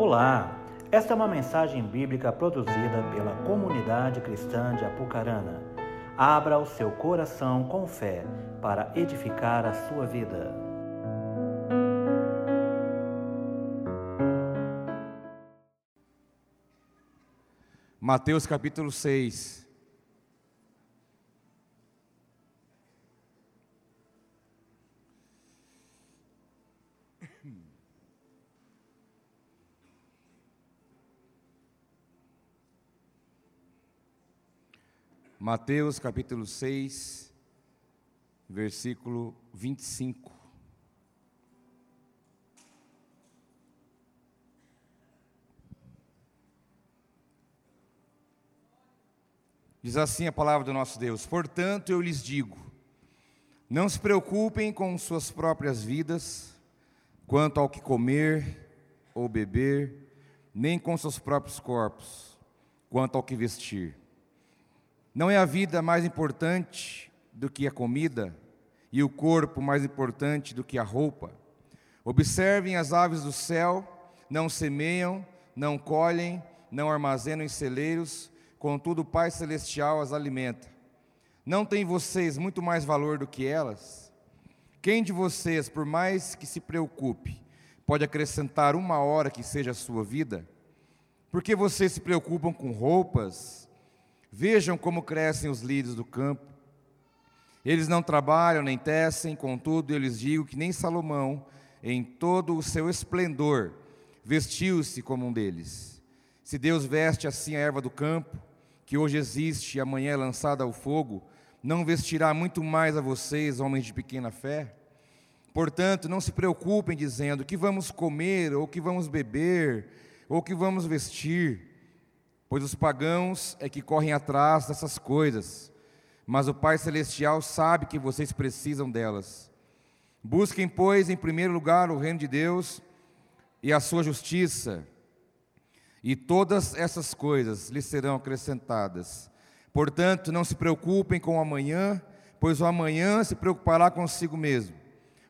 Olá, esta é uma mensagem bíblica produzida pela comunidade cristã de Apucarana. Abra o seu coração com fé para edificar a sua vida. Mateus capítulo 6. Mateus capítulo 6, versículo 25. Diz assim a palavra do nosso Deus: Portanto, eu lhes digo, não se preocupem com suas próprias vidas, quanto ao que comer ou beber, nem com seus próprios corpos, quanto ao que vestir. Não é a vida mais importante do que a comida, e o corpo mais importante do que a roupa? Observem as aves do céu, não semeiam, não colhem, não armazenam em celeiros, contudo o Pai Celestial as alimenta. Não tem vocês muito mais valor do que elas? Quem de vocês, por mais que se preocupe, pode acrescentar uma hora que seja a sua vida? Porque vocês se preocupam com roupas? Vejam como crescem os lírios do campo. Eles não trabalham nem tecem, contudo eu lhes digo que nem Salomão, em todo o seu esplendor, vestiu-se como um deles. Se Deus veste assim a erva do campo, que hoje existe e amanhã é lançada ao fogo, não vestirá muito mais a vocês, homens de pequena fé? Portanto, não se preocupem dizendo que vamos comer, ou que vamos beber, ou que vamos vestir pois os pagãos é que correm atrás dessas coisas, mas o Pai Celestial sabe que vocês precisam delas. Busquem, pois, em primeiro lugar o reino de Deus e a sua justiça, e todas essas coisas lhes serão acrescentadas. Portanto, não se preocupem com o amanhã, pois o amanhã se preocupará consigo mesmo.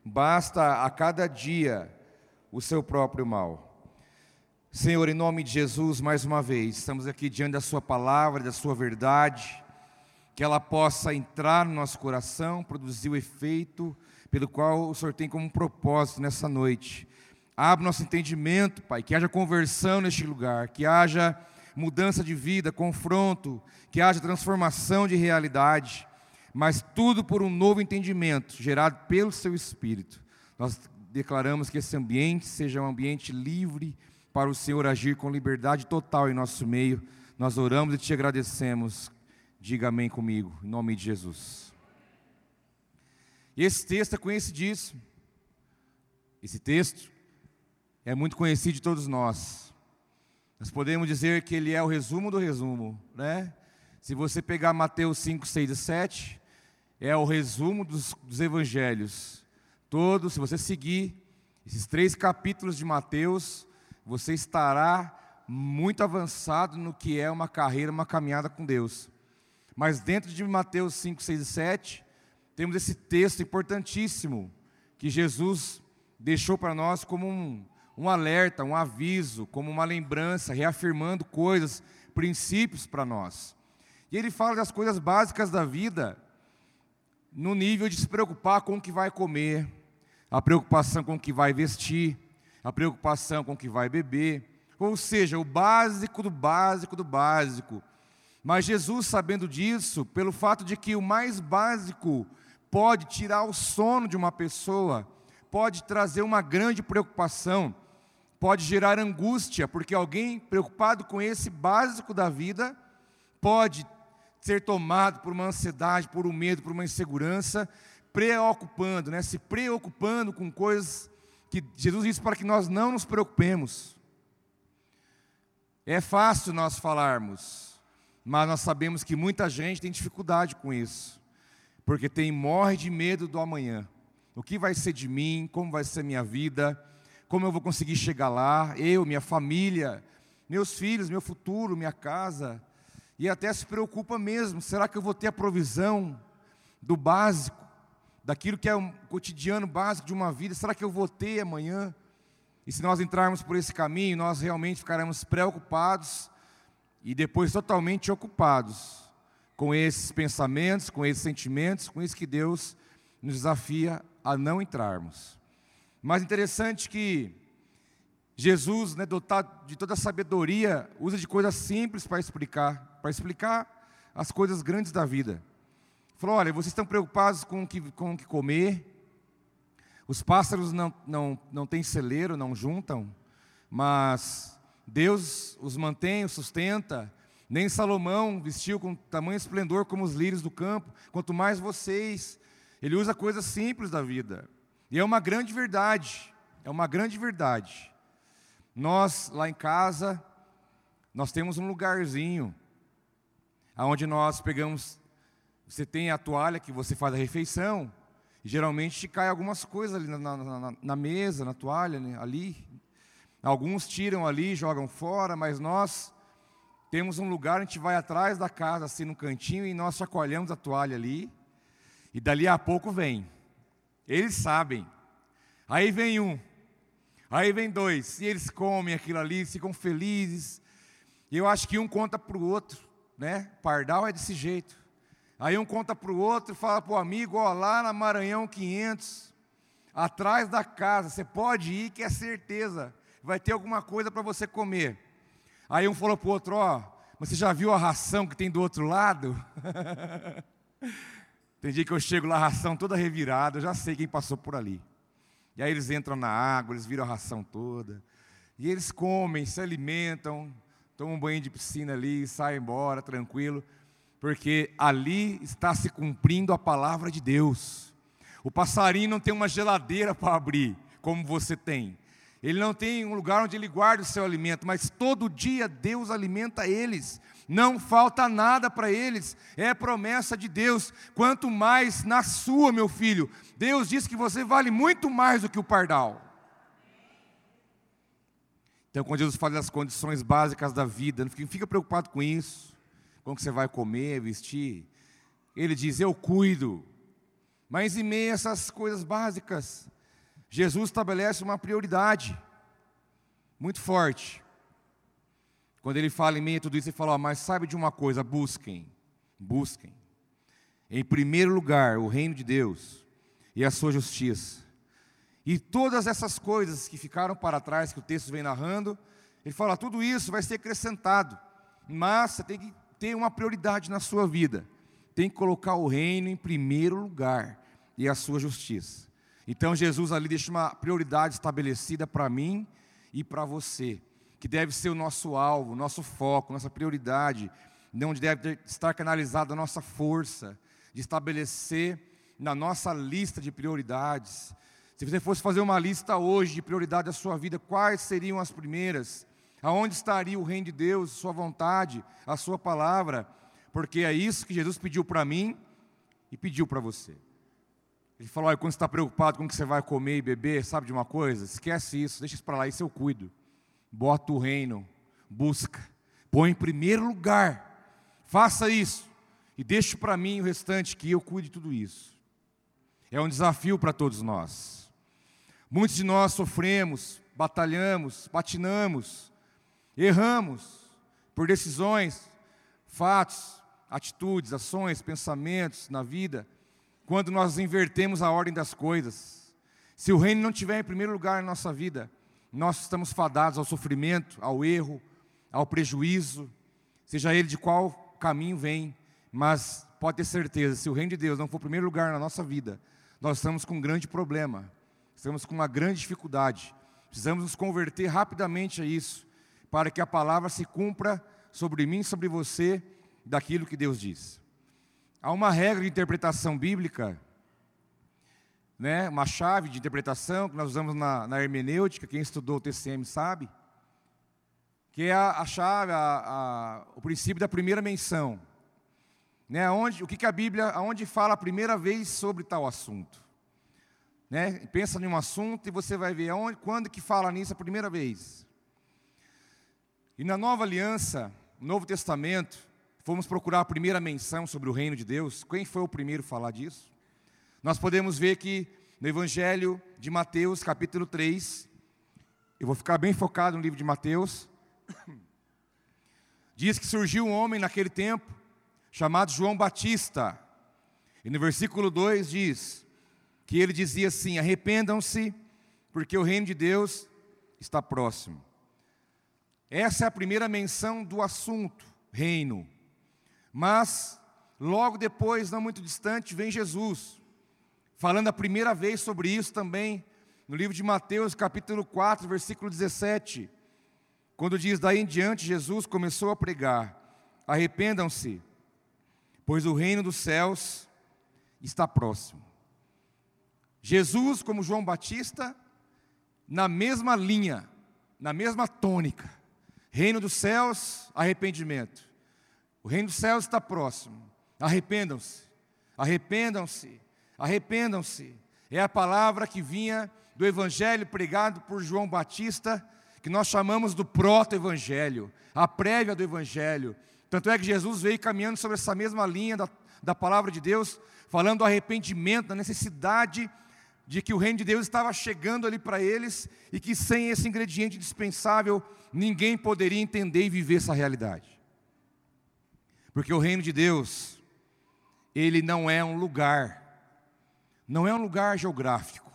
Basta a cada dia o seu próprio mal. Senhor, em nome de Jesus, mais uma vez, estamos aqui diante da Sua palavra, da Sua verdade, que ela possa entrar no nosso coração, produzir o efeito pelo qual o Senhor tem como propósito nessa noite. Abre nosso entendimento, Pai, que haja conversão neste lugar, que haja mudança de vida, confronto, que haja transformação de realidade, mas tudo por um novo entendimento gerado pelo Seu Espírito. Nós declaramos que esse ambiente seja um ambiente livre, para o Senhor agir com liberdade total em nosso meio. Nós oramos e te agradecemos. Diga amém comigo, em nome de Jesus. Esse texto é conhecidíssimo. Esse texto é muito conhecido de todos nós. Nós podemos dizer que ele é o resumo do resumo, né? Se você pegar Mateus 5, 6 e 7, é o resumo dos, dos evangelhos. Todos, se você seguir esses três capítulos de Mateus, você estará muito avançado no que é uma carreira, uma caminhada com Deus. Mas dentro de Mateus 5, 6 e 7, temos esse texto importantíssimo que Jesus deixou para nós como um, um alerta, um aviso, como uma lembrança, reafirmando coisas, princípios para nós. E ele fala das coisas básicas da vida, no nível de se preocupar com o que vai comer, a preocupação com o que vai vestir, a preocupação com o que vai beber, ou seja, o básico do básico do básico. Mas Jesus, sabendo disso, pelo fato de que o mais básico pode tirar o sono de uma pessoa, pode trazer uma grande preocupação, pode gerar angústia, porque alguém preocupado com esse básico da vida pode ser tomado por uma ansiedade, por um medo, por uma insegurança, preocupando, né? se preocupando com coisas que Jesus disse para que nós não nos preocupemos. É fácil nós falarmos, mas nós sabemos que muita gente tem dificuldade com isso, porque tem morre de medo do amanhã. O que vai ser de mim? Como vai ser minha vida? Como eu vou conseguir chegar lá? Eu, minha família, meus filhos, meu futuro, minha casa. E até se preocupa mesmo: será que eu vou ter a provisão do básico? Daquilo que é um cotidiano básico de uma vida, será que eu vou ter amanhã? E se nós entrarmos por esse caminho, nós realmente ficaremos preocupados e depois totalmente ocupados com esses pensamentos, com esses sentimentos, com isso que Deus nos desafia a não entrarmos. Mas interessante que Jesus, né, dotado de toda a sabedoria, usa de coisas simples para explicar, para explicar as coisas grandes da vida. Falou: olha, vocês estão preocupados com o que, com o que comer, os pássaros não, não, não têm celeiro, não juntam, mas Deus os mantém, os sustenta. Nem Salomão vestiu com tamanho esplendor como os lírios do campo, quanto mais vocês. Ele usa coisas simples da vida. E é uma grande verdade, é uma grande verdade. Nós, lá em casa, nós temos um lugarzinho, onde nós pegamos, você tem a toalha que você faz a refeição, e geralmente cai algumas coisas ali na, na, na mesa, na toalha, né, ali. Alguns tiram ali, jogam fora, mas nós temos um lugar, a gente vai atrás da casa, assim, no cantinho, e nós chacoalhamos a toalha ali, e dali a pouco vem. Eles sabem. Aí vem um, aí vem dois, e eles comem aquilo ali, ficam felizes. E eu acho que um conta para o outro, né? Pardal é desse jeito. Aí um conta para o outro, fala para o amigo, ó, lá na Maranhão 500, atrás da casa, você pode ir que é certeza, vai ter alguma coisa para você comer. Aí um falou para o outro, ó, mas você já viu a ração que tem do outro lado? tem dia que eu chego lá, a ração toda revirada, eu já sei quem passou por ali. E aí eles entram na água, eles viram a ração toda. E eles comem, se alimentam, tomam um banho de piscina ali, saem embora, tranquilo porque ali está se cumprindo a palavra de Deus. O passarinho não tem uma geladeira para abrir, como você tem. Ele não tem um lugar onde ele guarda o seu alimento, mas todo dia Deus alimenta eles. Não falta nada para eles, é promessa de Deus. Quanto mais na sua, meu filho. Deus diz que você vale muito mais do que o pardal. Então, quando Jesus fala das condições básicas da vida, não fica preocupado com isso com o que você vai comer, vestir. Ele diz: Eu cuido. Mas em meio a essas coisas básicas, Jesus estabelece uma prioridade muito forte. Quando ele fala em meio a tudo isso, ele fala: Mas sabe de uma coisa, busquem, busquem. Em primeiro lugar, o reino de Deus e a sua justiça. E todas essas coisas que ficaram para trás, que o texto vem narrando, ele fala: tudo isso vai ser acrescentado, mas você tem que ter uma prioridade na sua vida. Tem que colocar o reino em primeiro lugar e a sua justiça. Então Jesus ali deixa uma prioridade estabelecida para mim e para você, que deve ser o nosso alvo, nosso foco, nossa prioridade, onde deve estar canalizada a nossa força de estabelecer na nossa lista de prioridades. Se você fosse fazer uma lista hoje de prioridade da sua vida, quais seriam as primeiras? Aonde estaria o reino de Deus, Sua vontade, a Sua palavra? Porque é isso que Jesus pediu para mim e pediu para você. Ele falou: olha, quando você está preocupado com o que você vai comer e beber, sabe de uma coisa? Esquece isso, deixa isso para lá, isso eu cuido. Bota o reino, busca, põe em primeiro lugar, faça isso e deixe para mim o restante, que eu cuide de tudo isso. É um desafio para todos nós. Muitos de nós sofremos, batalhamos, patinamos, Erramos por decisões, fatos, atitudes, ações, pensamentos na vida, quando nós invertemos a ordem das coisas. Se o reino não estiver em primeiro lugar na nossa vida, nós estamos fadados ao sofrimento, ao erro, ao prejuízo, seja ele de qual caminho vem, mas pode ter certeza, se o reino de Deus não for primeiro lugar na nossa vida, nós estamos com um grande problema, estamos com uma grande dificuldade, precisamos nos converter rapidamente a isso, para que a palavra se cumpra sobre mim, sobre você, daquilo que Deus diz. Há uma regra de interpretação bíblica, né, uma chave de interpretação que nós usamos na, na hermenêutica, quem estudou o TCM sabe, que é a, a chave, a, a, o princípio da primeira menção. Né, onde, o que, que a Bíblia, aonde fala a primeira vez sobre tal assunto. Né, pensa em um assunto e você vai ver aonde, quando que fala nisso a primeira vez. E na nova aliança, no Novo Testamento, fomos procurar a primeira menção sobre o reino de Deus. Quem foi o primeiro a falar disso? Nós podemos ver que no Evangelho de Mateus, capítulo 3, eu vou ficar bem focado no livro de Mateus. Diz que surgiu um homem naquele tempo, chamado João Batista. E no versículo 2 diz que ele dizia assim: Arrependam-se, porque o reino de Deus está próximo. Essa é a primeira menção do assunto, reino. Mas, logo depois, não muito distante, vem Jesus, falando a primeira vez sobre isso também, no livro de Mateus, capítulo 4, versículo 17, quando diz: Daí em diante, Jesus começou a pregar: Arrependam-se, pois o reino dos céus está próximo. Jesus, como João Batista, na mesma linha, na mesma tônica. Reino dos céus, arrependimento. O reino dos céus está próximo. Arrependam-se, arrependam-se, arrependam-se. É a palavra que vinha do evangelho pregado por João Batista, que nós chamamos do proto-evangelho, a prévia do evangelho. Tanto é que Jesus veio caminhando sobre essa mesma linha da, da palavra de Deus, falando do arrependimento, da necessidade de que o reino de Deus estava chegando ali para eles e que sem esse ingrediente indispensável, ninguém poderia entender e viver essa realidade. Porque o reino de Deus, ele não é um lugar, não é um lugar geográfico.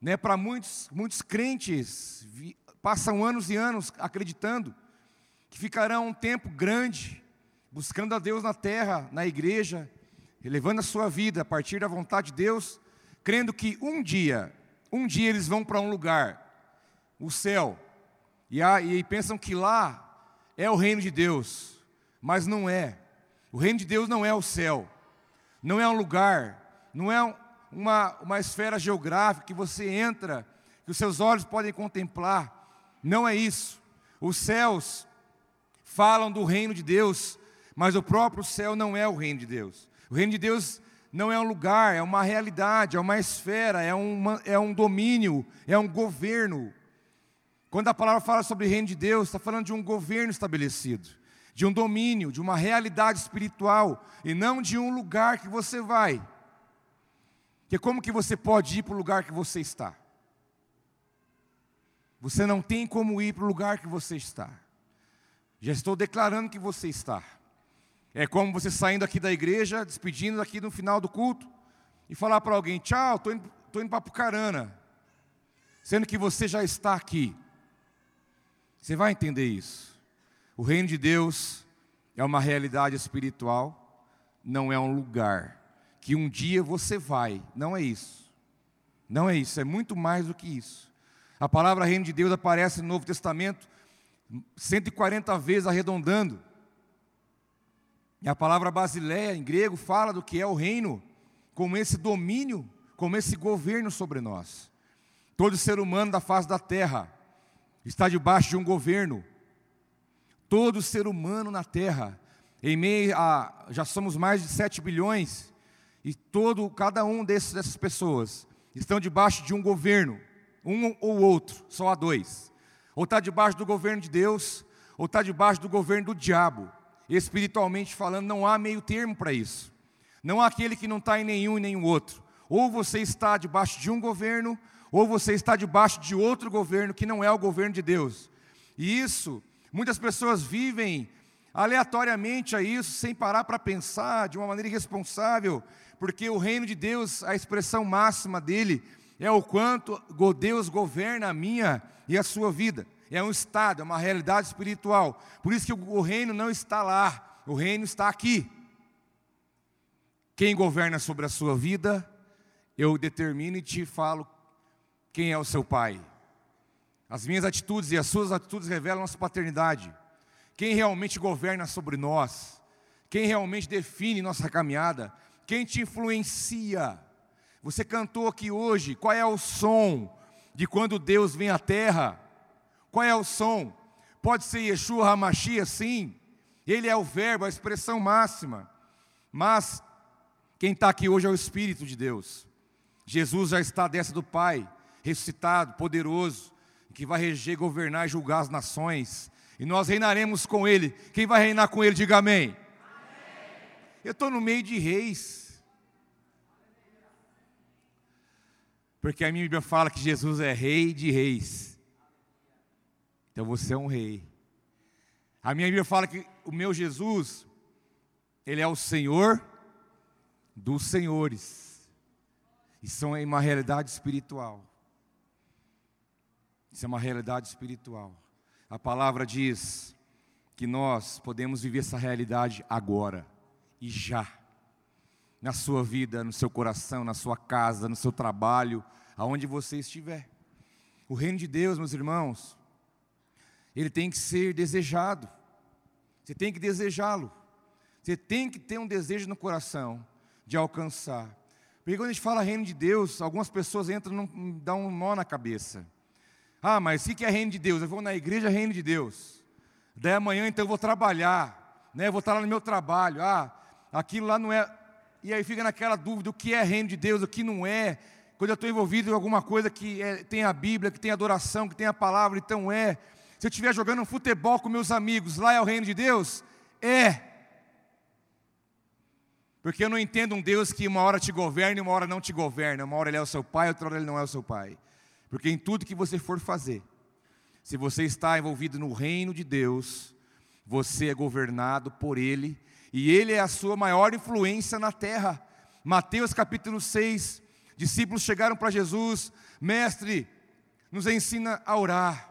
Né? Para muitos, muitos crentes, passam anos e anos acreditando que ficarão um tempo grande, buscando a Deus na terra, na igreja, elevando a sua vida a partir da vontade de Deus, crendo que um dia, um dia eles vão para um lugar, o céu, e, há, e pensam que lá é o reino de Deus, mas não é. O reino de Deus não é o céu, não é um lugar, não é uma, uma esfera geográfica que você entra, que os seus olhos podem contemplar, não é isso. Os céus falam do reino de Deus, mas o próprio céu não é o reino de Deus. O reino de Deus não é um lugar, é uma realidade, é uma esfera, é, uma, é um domínio, é um governo. Quando a palavra fala sobre o reino de Deus, está falando de um governo estabelecido, de um domínio, de uma realidade espiritual, e não de um lugar que você vai. Porque como que você pode ir para o lugar que você está? Você não tem como ir para o lugar que você está. Já estou declarando que você está. É como você saindo aqui da igreja, despedindo aqui no final do culto, e falar para alguém: tchau, estou indo, tô indo para Pucarana, sendo que você já está aqui. Você vai entender isso. O reino de Deus é uma realidade espiritual, não é um lugar que um dia você vai, não é isso. Não é isso, é muito mais do que isso. A palavra reino de Deus aparece no Novo Testamento 140 vezes arredondando. E a palavra basileia em grego fala do que é o reino, como esse domínio, como esse governo sobre nós. Todo ser humano da face da terra está debaixo de um governo. Todo ser humano na terra, em meio a já somos mais de 7 bilhões, e todo cada um desses, dessas pessoas estão debaixo de um governo, um ou outro, só há dois. Ou está debaixo do governo de Deus, ou está debaixo do governo do diabo espiritualmente falando, não há meio termo para isso. Não há aquele que não está em nenhum e nenhum outro. Ou você está debaixo de um governo, ou você está debaixo de outro governo que não é o governo de Deus. E isso, muitas pessoas vivem aleatoriamente a isso, sem parar para pensar de uma maneira irresponsável, porque o reino de Deus, a expressão máxima dele, é o quanto Deus governa a minha e a sua vida é um estado, é uma realidade espiritual. Por isso que o reino não está lá, o reino está aqui. Quem governa sobre a sua vida, eu determino e te falo quem é o seu pai. As minhas atitudes e as suas atitudes revelam nossa paternidade. Quem realmente governa sobre nós, quem realmente define nossa caminhada, quem te influencia. Você cantou aqui hoje, qual é o som de quando Deus vem à terra? Qual é o som? Pode ser Yeshua HaMashiach, sim. Ele é o verbo, a expressão máxima. Mas quem está aqui hoje é o Espírito de Deus. Jesus já está dessa do Pai, ressuscitado, poderoso, que vai reger, governar e julgar as nações. E nós reinaremos com Ele. Quem vai reinar com Ele, diga amém. amém. Eu estou no meio de reis. Porque a minha Bíblia fala que Jesus é rei de reis Então você é um rei. A minha Bíblia fala que o meu Jesus, ele é o Senhor dos senhores. Isso é uma realidade espiritual. Isso é uma realidade espiritual. A palavra diz que nós podemos viver essa realidade agora e já. Na sua vida, no seu coração, na sua casa, no seu trabalho, aonde você estiver. O reino de Deus, meus irmãos, ele tem que ser desejado. Você tem que desejá-lo. Você tem que ter um desejo no coração de alcançar. Porque quando a gente fala reino de Deus, algumas pessoas entram e dão um nó na cabeça. Ah, mas o que é reino de Deus? Eu vou na igreja, reino de Deus. Daí amanhã então eu vou trabalhar, né? Eu vou estar lá no meu trabalho. Ah, aquilo lá não é. E aí fica naquela dúvida: o que é reino de Deus, o que não é. Quando eu estou envolvido em alguma coisa que é, tem a Bíblia, que tem adoração, que tem a palavra, então é. Se eu estiver jogando futebol com meus amigos, lá é o reino de Deus? É. Porque eu não entendo um Deus que uma hora te governa e uma hora não te governa. Uma hora ele é o seu pai, outra hora ele não é o seu pai. Porque em tudo que você for fazer, se você está envolvido no reino de Deus, você é governado por Ele, e Ele é a sua maior influência na terra. Mateus capítulo 6, discípulos chegaram para Jesus, mestre, nos ensina a orar.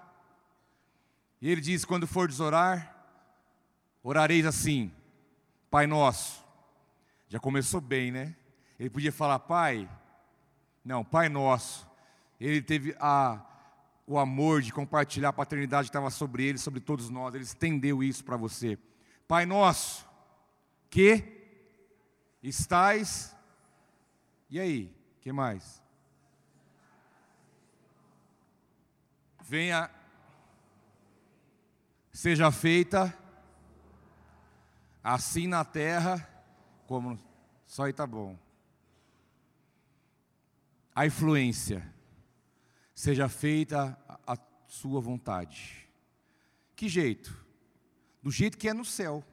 E ele diz: quando fordes orar, orareis assim, Pai nosso. Já começou bem, né? Ele podia falar, Pai, não, Pai nosso. Ele teve a, o amor de compartilhar a paternidade que estava sobre ele, sobre todos nós. Ele estendeu isso para você. Pai nosso, que estais. E aí, que mais? Venha, seja feita assim na terra, como só aí tá bom. A influência seja feita a, a sua vontade. Que jeito? Do jeito que é no céu,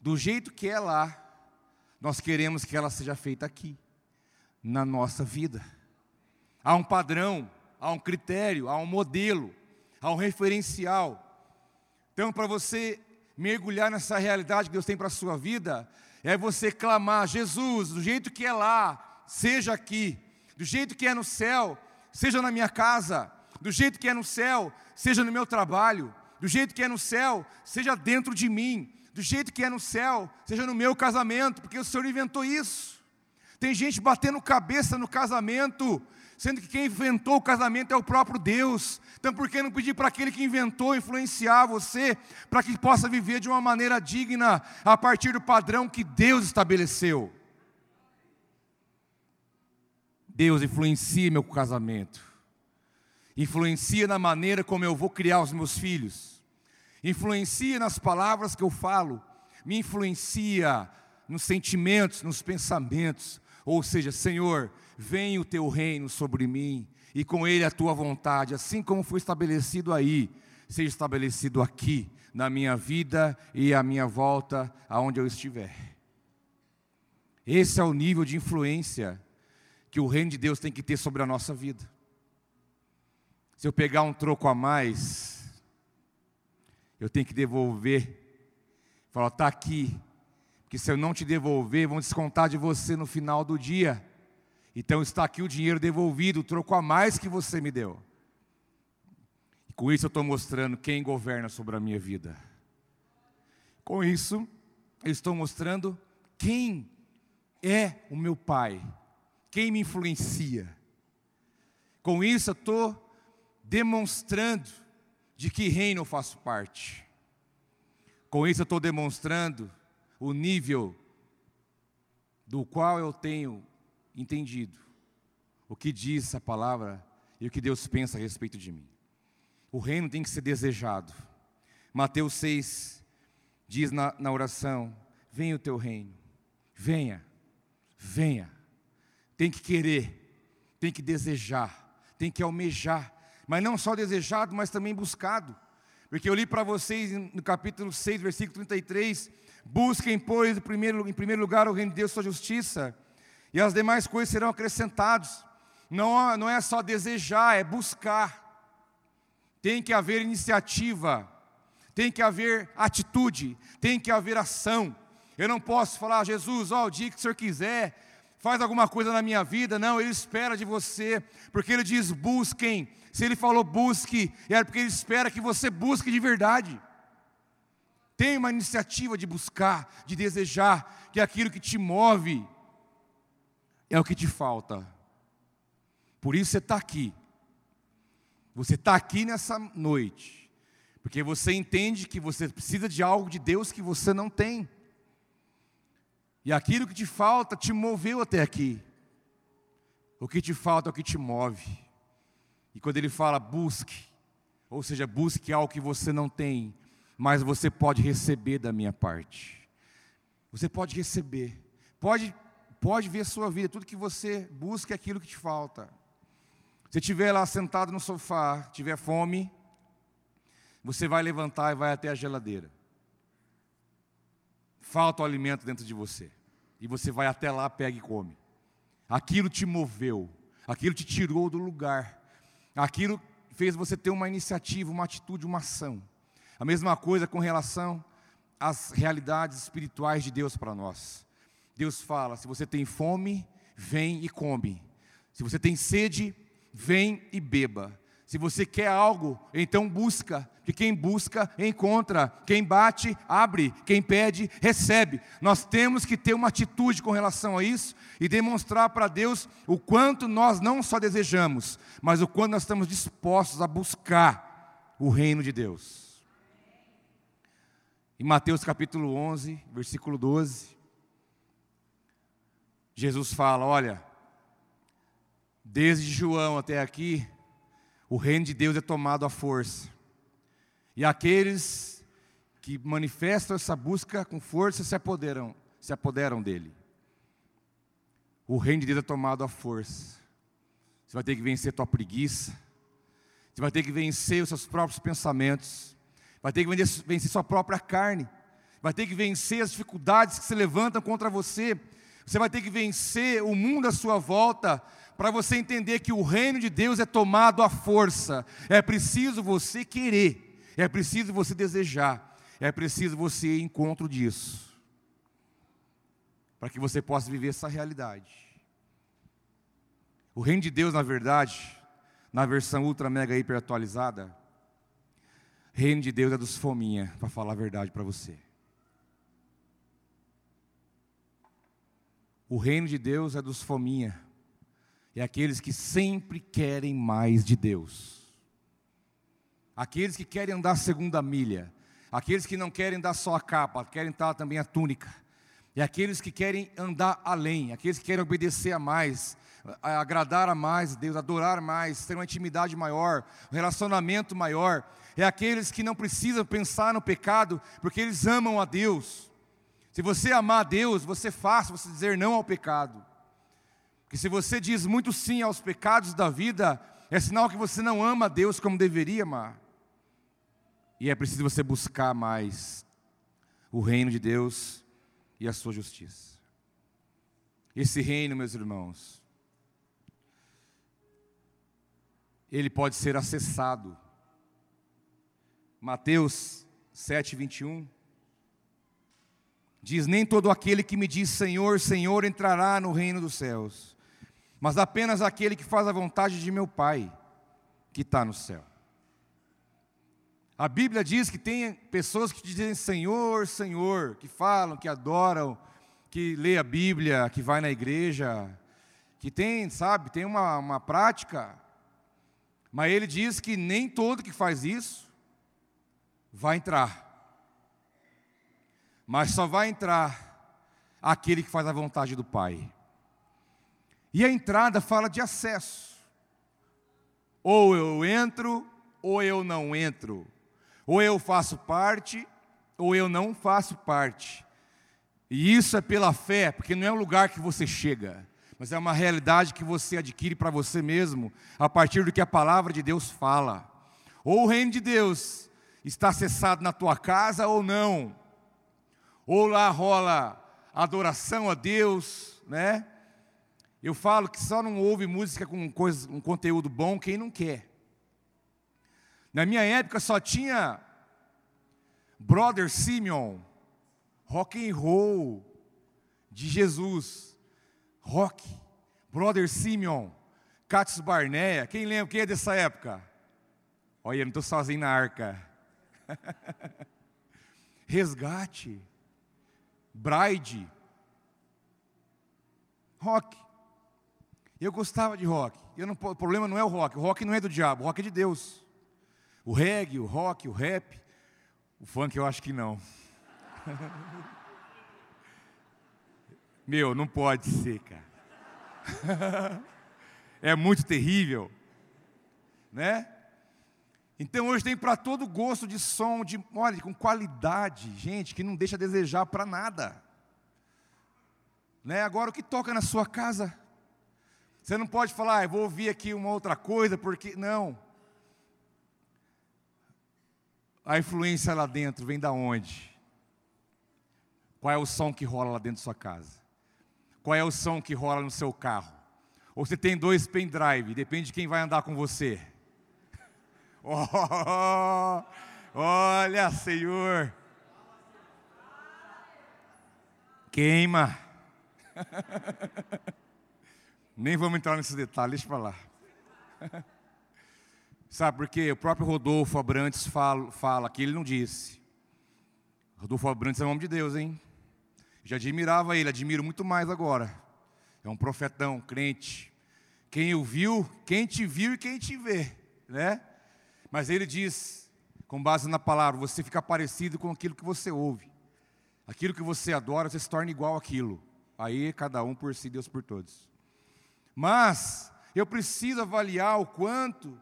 do jeito que é lá, nós queremos que ela seja feita aqui, na nossa vida. Há um padrão, há um critério, há um modelo, há um referencial. Então, para você mergulhar nessa realidade que Deus tem para a sua vida, é você clamar: Jesus, do jeito que é lá, seja aqui, do jeito que é no céu, seja na minha casa, do jeito que é no céu, seja no meu trabalho, do jeito que é no céu, seja dentro de mim, do jeito que é no céu, seja no meu casamento, porque o Senhor inventou isso. Tem gente batendo cabeça no casamento, sendo que quem inventou o casamento é o próprio Deus. Então, por que não pedir para aquele que inventou influenciar você, para que possa viver de uma maneira digna, a partir do padrão que Deus estabeleceu? Deus influencia meu casamento, influencia na maneira como eu vou criar os meus filhos, influencia nas palavras que eu falo, me influencia nos sentimentos, nos pensamentos. Ou seja, Senhor, vem o teu reino sobre mim e com ele a tua vontade, assim como foi estabelecido aí, seja estabelecido aqui, na minha vida e à minha volta, aonde eu estiver. Esse é o nível de influência que o reino de Deus tem que ter sobre a nossa vida. Se eu pegar um troco a mais, eu tenho que devolver. Falar, está aqui. Porque se eu não te devolver, vão descontar de você no final do dia. Então está aqui o dinheiro devolvido, o troco a mais que você me deu. E com isso eu estou mostrando quem governa sobre a minha vida. Com isso, eu estou mostrando quem é o meu Pai quem me influencia. Com isso, eu estou demonstrando de que reino eu faço parte. Com isso, eu estou demonstrando o nível do qual eu tenho entendido o que diz essa palavra e o que Deus pensa a respeito de mim. O reino tem que ser desejado. Mateus 6 diz na, na oração: Venha o teu reino, venha, venha tem que querer, tem que desejar, tem que almejar, mas não só desejado, mas também buscado. Porque eu li para vocês no capítulo 6, versículo 33, busquem, pois, em primeiro, em primeiro lugar o reino de Deus, sua justiça, e as demais coisas serão acrescentadas. Não, não é só desejar, é buscar. tem que haver iniciativa, tem que haver atitude, tem que haver ação. Eu não posso falar, Jesus, ó, o dia que o Senhor quiser, faz alguma coisa na minha vida. Não, Ele espera de você, porque Ele diz: busquem. Se Ele falou busque, é porque Ele espera que você busque de verdade. Tem uma iniciativa de buscar, de desejar, que é aquilo que te move é o que te falta. Por isso você está aqui. Você está aqui nessa noite, porque você entende que você precisa de algo de Deus que você não tem. E aquilo que te falta te moveu até aqui. O que te falta é o que te move. E quando ele fala busque, ou seja, busque algo que você não tem, mas você pode receber da minha parte. Você pode receber. Pode pode ver a sua vida, tudo que você busca é aquilo que te falta. Se estiver lá sentado no sofá, tiver fome, você vai levantar e vai até a geladeira. Falta o alimento dentro de você. E você vai até lá, pega e come. Aquilo te moveu, aquilo te tirou do lugar. Aquilo fez você ter uma iniciativa, uma atitude, uma ação. A mesma coisa com relação às realidades espirituais de Deus para nós. Deus fala: se você tem fome, vem e come. Se você tem sede, vem e beba. Se você quer algo, então busca, que quem busca, encontra, quem bate, abre, quem pede, recebe. Nós temos que ter uma atitude com relação a isso e demonstrar para Deus o quanto nós não só desejamos, mas o quanto nós estamos dispostos a buscar o reino de Deus. Em Mateus capítulo 11, versículo 12, Jesus fala: Olha, Desde João até aqui, o reino de Deus é tomado à força. E aqueles que manifestam essa busca com força se apoderam, se apoderam dele. O reino de Deus é tomado à força. Você vai ter que vencer tua preguiça. Você vai ter que vencer os seus próprios pensamentos. Vai ter que vencer sua própria carne. Vai ter que vencer as dificuldades que se levantam contra você. Você vai ter que vencer o mundo à sua volta para você entender que o reino de Deus é tomado à força. É preciso você querer, é preciso você desejar, é preciso você ir encontro disso. Para que você possa viver essa realidade. O reino de Deus, na verdade, na versão ultra mega hiper atualizada, reino de Deus é dos fominha, para falar a verdade para você. O reino de Deus é dos fominha é aqueles que sempre querem mais de Deus. Aqueles que querem andar a segunda milha, aqueles que não querem dar só a capa, querem dar também a túnica. E aqueles que querem andar além, aqueles que querem obedecer a mais, agradar a mais Deus, adorar mais, ter uma intimidade maior, um relacionamento maior. É aqueles que não precisam pensar no pecado, porque eles amam a Deus. Se você amar a Deus, você faz você dizer não ao pecado. Que se você diz muito sim aos pecados da vida, é sinal que você não ama a Deus como deveria amar. E é preciso você buscar mais o reino de Deus e a sua justiça. Esse reino, meus irmãos, ele pode ser acessado. Mateus 7, 21 diz: Nem todo aquele que me diz Senhor, Senhor entrará no reino dos céus mas apenas aquele que faz a vontade de meu Pai, que está no céu. A Bíblia diz que tem pessoas que dizem Senhor, Senhor, que falam, que adoram, que lê a Bíblia, que vai na igreja, que tem, sabe, tem uma, uma prática, mas ele diz que nem todo que faz isso vai entrar, mas só vai entrar aquele que faz a vontade do Pai. E a entrada fala de acesso. Ou eu entro, ou eu não entro. Ou eu faço parte, ou eu não faço parte. E isso é pela fé, porque não é um lugar que você chega, mas é uma realidade que você adquire para você mesmo, a partir do que a palavra de Deus fala. Ou o reino de Deus está acessado na tua casa ou não. Ou lá rola adoração a Deus, né? Eu falo que só não ouve música com coisa, um conteúdo bom quem não quer. Na minha época só tinha Brother Simeon, rock and roll de Jesus, rock, Brother Simeon, Catus Barnea. Quem lembra? Quem é dessa época? Olha, eu não estou sozinho na arca. Resgate, Bride, rock. Eu gostava de rock. Não, o problema não é o rock. O rock não é do diabo, o rock é de Deus. O reggae, o rock, o rap. O funk eu acho que não. Meu, não pode ser, cara. é muito terrível, né? Então hoje tem para todo gosto de som, de, olha, com qualidade, gente, que não deixa a desejar para nada. Né? Agora o que toca na sua casa? Você não pode falar, ah, vou ouvir aqui uma outra coisa, porque não. A influência lá dentro vem da onde? Qual é o som que rola lá dentro da sua casa? Qual é o som que rola no seu carro? Ou você tem dois pendrive, depende de quem vai andar com você. Oh, olha, Senhor. Queima. Nem vamos entrar nesses detalhes, deixa para lá. Sabe por quê? O próprio Rodolfo Abrantes fala, fala que ele não disse. Rodolfo Abrantes é o nome de Deus, hein? Já admirava ele, admiro muito mais agora. É um profetão, crente. Quem o viu, quem te viu e quem te vê, né? Mas ele diz, com base na palavra, você fica parecido com aquilo que você ouve. Aquilo que você adora, você se torna igual àquilo. Aí cada um por si, Deus por todos. Mas eu preciso avaliar o quanto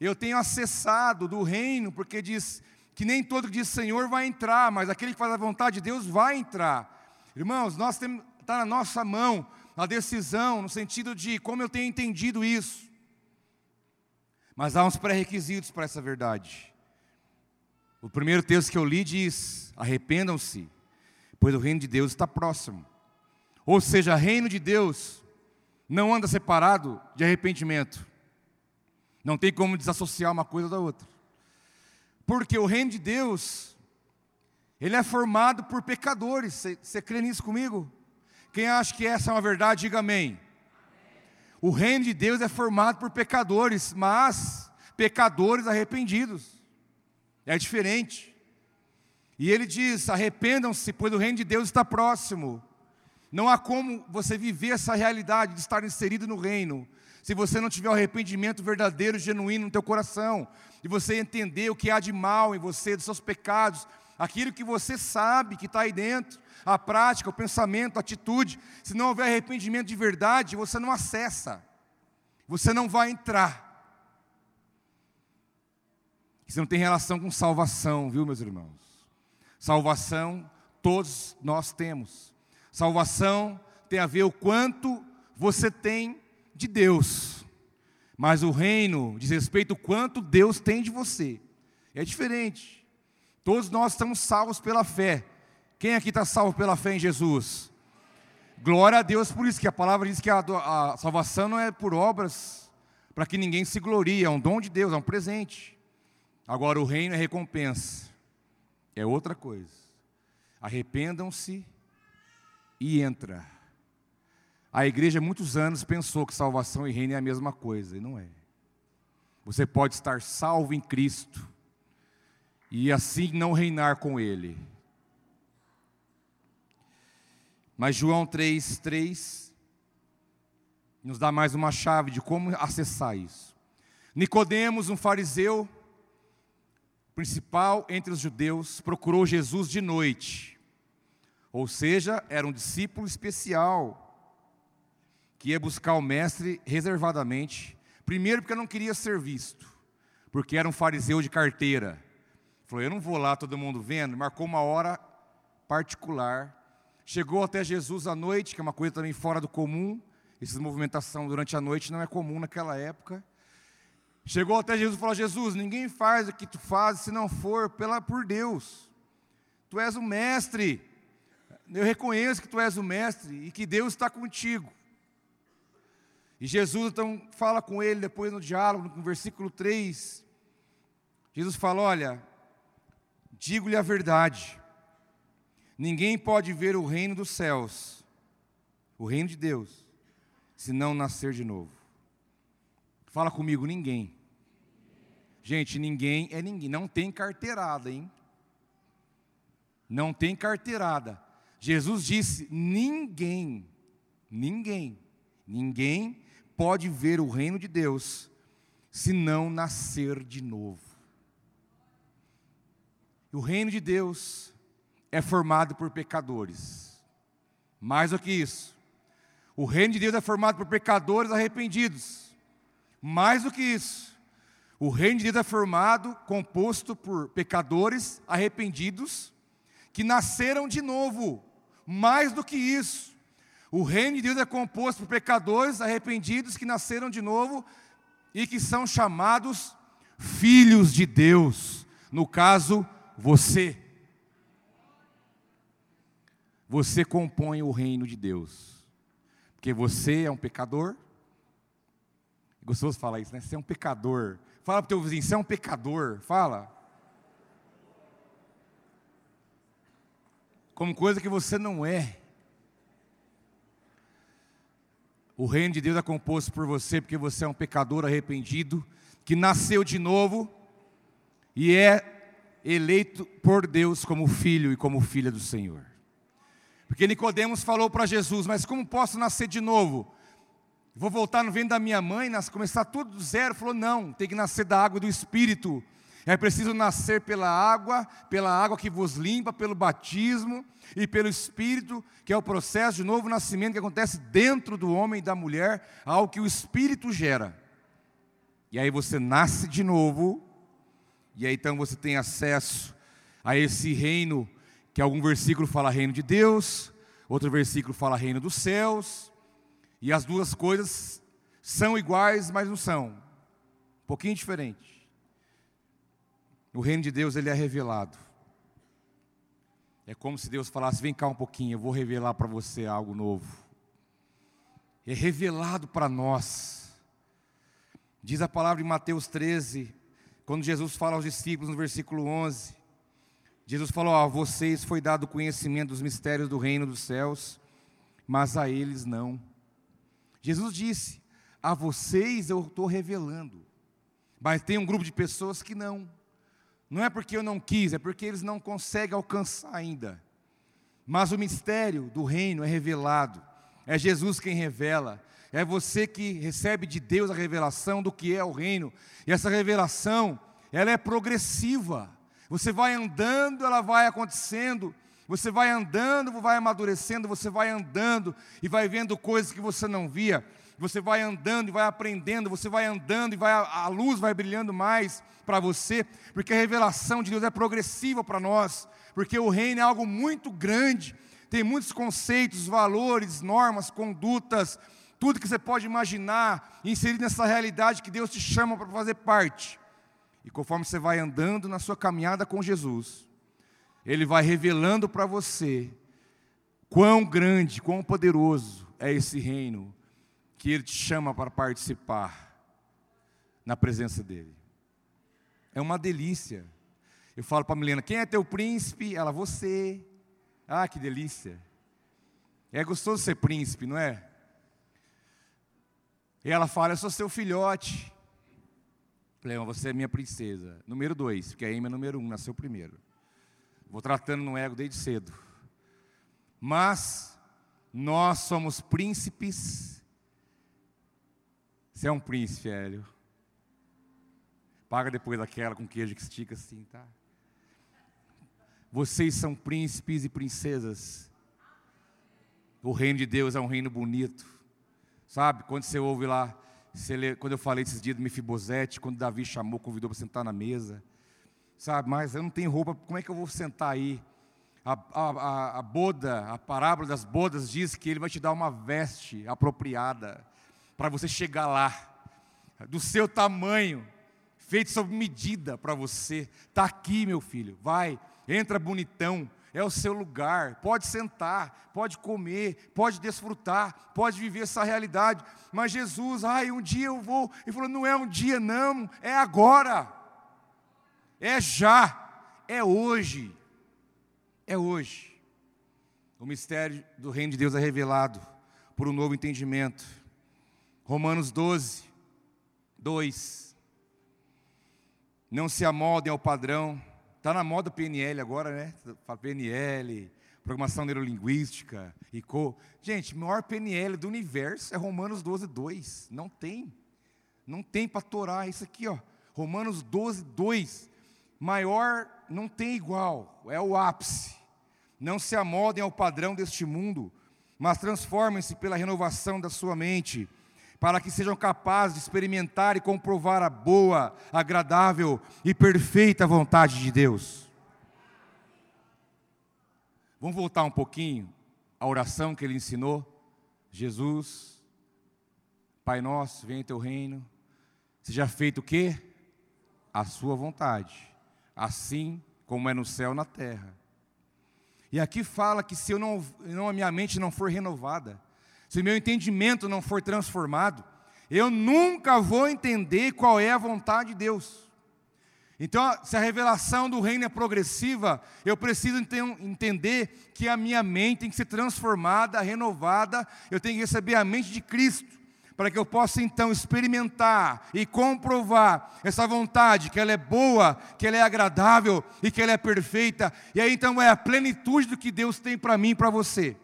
eu tenho acessado do reino, porque diz que nem todo que diz Senhor vai entrar, mas aquele que faz a vontade de Deus vai entrar. Irmãos, nós temos está na nossa mão a decisão, no sentido de como eu tenho entendido isso. Mas há uns pré-requisitos para essa verdade. O primeiro texto que eu li diz: arrependam-se, pois o reino de Deus está próximo. Ou seja, reino de Deus não anda separado de arrependimento. Não tem como desassociar uma coisa da outra. Porque o reino de Deus, ele é formado por pecadores. Você crê nisso comigo? Quem acha que essa é uma verdade, diga amém. O reino de Deus é formado por pecadores, mas pecadores arrependidos. É diferente. E ele diz: arrependam-se, pois o reino de Deus está próximo. Não há como você viver essa realidade de estar inserido no reino, se você não tiver o arrependimento verdadeiro, genuíno no teu coração, e você entender o que há de mal em você, dos seus pecados, aquilo que você sabe que está aí dentro, a prática, o pensamento, a atitude. Se não houver arrependimento de verdade, você não acessa, você não vai entrar. Isso não tem relação com salvação, viu, meus irmãos? Salvação todos nós temos. Salvação tem a ver o quanto você tem de Deus. Mas o reino diz respeito ao quanto Deus tem de você. É diferente. Todos nós estamos salvos pela fé. Quem aqui está salvo pela fé em Jesus? Glória a Deus por isso, que a palavra diz que a, a salvação não é por obras, para que ninguém se glorie, é um dom de Deus, é um presente. Agora, o reino é recompensa, é outra coisa. Arrependam-se e entra. A igreja, muitos anos, pensou que salvação e reino é a mesma coisa, e não é. Você pode estar salvo em Cristo e assim não reinar com Ele. Mas João 3, 3 nos dá mais uma chave de como acessar isso. Nicodemos, um fariseu principal entre os judeus, procurou Jesus de noite. Ou seja, era um discípulo especial que ia buscar o mestre reservadamente, primeiro porque não queria ser visto, porque era um fariseu de carteira. Falou: "Eu não vou lá todo mundo vendo", marcou uma hora particular Chegou até Jesus à noite, que é uma coisa também fora do comum. Essa movimentação durante a noite não é comum naquela época. Chegou até Jesus e falou: Jesus, ninguém faz o que tu fazes se não for pela, por Deus. Tu és o mestre. Eu reconheço que tu és o mestre e que Deus está contigo. E Jesus então fala com ele depois no diálogo, no versículo 3. Jesus fala: Olha, digo-lhe a verdade, ninguém pode ver o reino dos céus, o reino de Deus, se não nascer de novo. Fala comigo, ninguém. Gente, ninguém é ninguém, não tem carteirada, hein? Não tem carteirada. Jesus disse: ninguém, ninguém, ninguém pode ver o reino de Deus se não nascer de novo. O reino de Deus é formado por pecadores. Mais do que isso, o reino de Deus é formado por pecadores arrependidos. Mais do que isso, o reino de Deus é formado, composto por pecadores arrependidos que nasceram de novo. Mais do que isso, o reino de Deus é composto por pecadores arrependidos que nasceram de novo e que são chamados filhos de Deus. No caso, você. Você compõe o reino de Deus. Porque você é um pecador. Gostoso falar isso, né? Você é um pecador. Fala para o teu vizinho, você é um pecador. Fala. Como coisa que você não é. O reino de Deus é composto por você, porque você é um pecador arrependido, que nasceu de novo e é eleito por Deus como filho e como filha do Senhor. Porque Nicodemos falou para Jesus: "Mas como posso nascer de novo? Vou voltar no ventre da minha mãe, começar tudo do zero?" Falou: "Não, tem que nascer da água do Espírito. É preciso nascer pela água, pela água que vos limpa, pelo batismo e pelo Espírito, que é o processo de novo nascimento que acontece dentro do homem e da mulher, algo que o Espírito gera. E aí você nasce de novo, e aí então você tem acesso a esse reino, que algum versículo fala reino de Deus, outro versículo fala reino dos céus, e as duas coisas são iguais, mas não são. Um pouquinho diferente. O reino de Deus ele é revelado. É como se Deus falasse: "Vem cá um pouquinho, eu vou revelar para você algo novo". É revelado para nós. Diz a palavra em Mateus 13, quando Jesus fala aos discípulos no versículo 11, Jesus falou: A vocês foi dado conhecimento dos mistérios do reino dos céus, mas a eles não. Jesus disse: A vocês eu estou revelando, mas tem um grupo de pessoas que não. Não é porque eu não quis, é porque eles não conseguem alcançar ainda. Mas o mistério do reino é revelado, é Jesus quem revela, é você que recebe de Deus a revelação do que é o reino. E essa revelação, ela é progressiva. Você vai andando, ela vai acontecendo. Você vai andando, vai amadurecendo, você vai andando e vai vendo coisas que você não via. Você vai andando e vai aprendendo, você vai andando e vai, a luz vai brilhando mais para você, porque a revelação de Deus é progressiva para nós, porque o reino é algo muito grande, tem muitos conceitos, valores, normas, condutas, tudo que você pode imaginar, inserido nessa realidade que Deus te chama para fazer parte. E conforme você vai andando na sua caminhada com Jesus, Ele vai revelando para você quão grande, quão poderoso é esse reino que Ele te chama para participar na presença dEle. É uma delícia. Eu falo para a Milena: quem é teu príncipe? Ela, você. Ah, que delícia. É gostoso ser príncipe, não é? E ela fala: Eu sou seu filhote. Você é minha princesa. Número dois, porque a Amy é número um, nasceu primeiro. Vou tratando no ego desde cedo. Mas nós somos príncipes. Você é um príncipe, Hélio. Paga depois aquela com queijo que estica assim, tá? Vocês são príncipes e princesas. O reino de Deus é um reino bonito. Sabe, quando você ouve lá, quando eu falei esses dias do Mefibosete, quando Davi chamou, convidou para sentar na mesa. Sabe, mas eu não tenho roupa, como é que eu vou sentar aí? A, a, a, boda, a parábola das bodas diz que ele vai te dar uma veste apropriada para você chegar lá, do seu tamanho, feito sob medida para você. Está aqui, meu filho, vai, entra bonitão, é o seu lugar. Pode sentar, pode comer, pode desfrutar, pode viver essa realidade. Mas Jesus, ai, um dia eu vou. Ele falou: não é um dia, não, é agora. É já, é hoje. É hoje. O mistério do reino de Deus é revelado por um novo entendimento. Romanos 12, 2. Não se amoldem ao padrão. Está na moda PNL agora, né? PNL, programação neurolinguística, co. Gente, o maior PNL do universo é Romanos 12, 2. Não tem. Não tem para torar isso aqui, ó. Romanos 12, 2. Maior não tem igual, é o ápice. Não se amoldem ao padrão deste mundo, mas transformem-se pela renovação da sua mente, para que sejam capazes de experimentar e comprovar a boa, agradável e perfeita vontade de Deus. Vamos voltar um pouquinho à oração que ele ensinou. Jesus, Pai nosso, venha teu reino, seja feito o quê? A sua vontade, assim como é no céu na terra. E aqui fala que se eu não, não a minha mente não for renovada, se meu entendimento não for transformado, eu nunca vou entender qual é a vontade de Deus. Então, se a revelação do reino é progressiva, eu preciso entender que a minha mente tem que ser transformada, renovada, eu tenho que receber a mente de Cristo, para que eu possa então experimentar e comprovar essa vontade, que ela é boa, que ela é agradável e que ela é perfeita, e aí então é a plenitude do que Deus tem para mim e para você.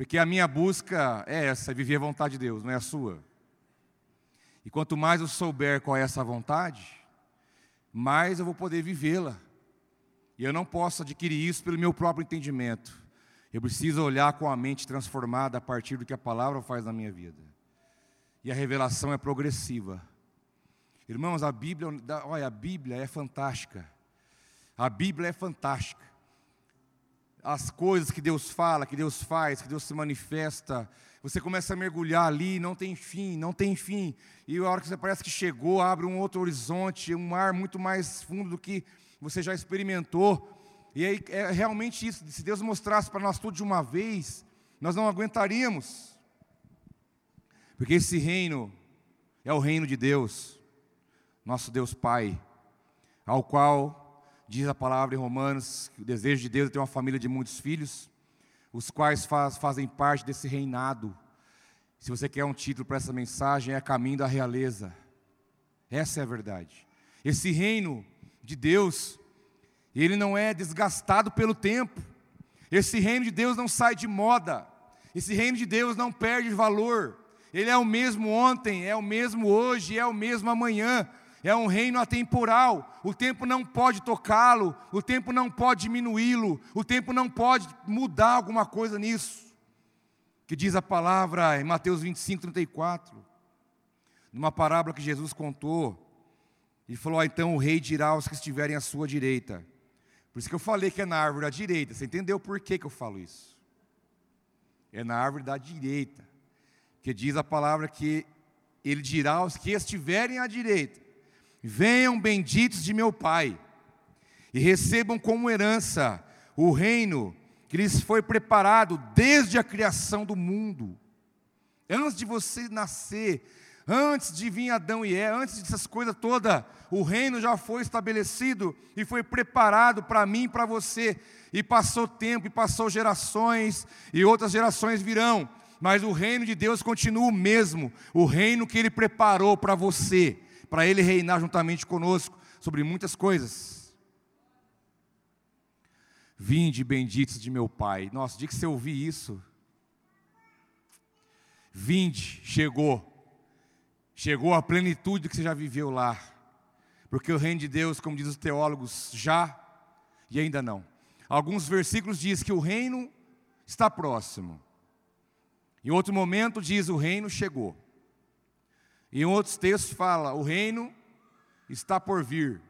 Porque a minha busca é essa, é viver a vontade de Deus, não é a sua. E quanto mais eu souber qual é essa vontade, mais eu vou poder vivê-la. E eu não posso adquirir isso pelo meu próprio entendimento. Eu preciso olhar com a mente transformada a partir do que a palavra faz na minha vida. E a revelação é progressiva. Irmãos, a Bíblia, olha, a Bíblia é fantástica. A Bíblia é fantástica as coisas que Deus fala, que Deus faz, que Deus se manifesta. Você começa a mergulhar ali, não tem fim, não tem fim. E a hora que você parece que chegou, abre um outro horizonte, um mar muito mais fundo do que você já experimentou. E aí é realmente isso. Se Deus mostrasse para nós tudo de uma vez, nós não aguentaríamos. Porque esse reino é o reino de Deus, nosso Deus Pai, ao qual Diz a palavra em Romanos que o desejo de Deus é ter uma família de muitos filhos, os quais faz, fazem parte desse reinado. Se você quer um título para essa mensagem, é Caminho da Realeza. Essa é a verdade. Esse reino de Deus, ele não é desgastado pelo tempo. Esse reino de Deus não sai de moda. Esse reino de Deus não perde valor. Ele é o mesmo ontem, é o mesmo hoje, é o mesmo amanhã é um reino atemporal, o tempo não pode tocá-lo, o tempo não pode diminuí-lo, o tempo não pode mudar alguma coisa nisso. Que diz a palavra em Mateus 25, 34, numa parábola que Jesus contou, ele falou: ah, então o rei dirá aos que estiverem à sua direita. Por isso que eu falei que é na árvore da direita. Você entendeu por que, que eu falo isso? É na árvore da direita. Que diz a palavra que ele dirá aos que estiverem à direita: Venham benditos de meu Pai, e recebam como herança o reino que lhes foi preparado desde a criação do mundo. Antes de você nascer, antes de vir Adão e Eva, antes dessas coisas todas, o reino já foi estabelecido e foi preparado para mim e para você. E passou tempo, e passou gerações, e outras gerações virão, mas o reino de Deus continua o mesmo, o reino que Ele preparou para você para Ele reinar juntamente conosco sobre muitas coisas. Vinde, benditos de meu Pai. Nossa, dia que você ouvir isso. Vinde, chegou. Chegou a plenitude que você já viveu lá. Porque o reino de Deus, como dizem os teólogos, já e ainda não. Alguns versículos diz que o reino está próximo. Em outro momento diz o reino chegou. Em outros textos fala, o reino está por vir,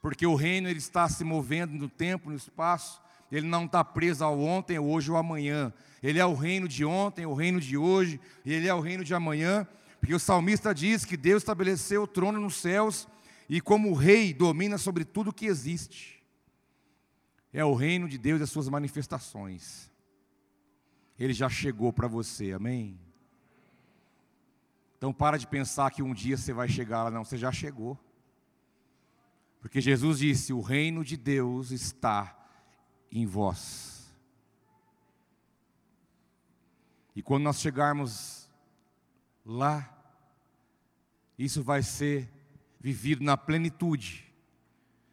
porque o reino ele está se movendo no tempo, no espaço, ele não está preso ao ontem, hoje ou amanhã. Ele é o reino de ontem, o reino de hoje, e ele é o reino de amanhã, porque o salmista diz que Deus estabeleceu o trono nos céus e como rei domina sobre tudo que existe. É o reino de Deus e as suas manifestações. Ele já chegou para você, amém? Então para de pensar que um dia você vai chegar lá, não, você já chegou. Porque Jesus disse: O reino de Deus está em vós. E quando nós chegarmos lá, isso vai ser vivido na plenitude,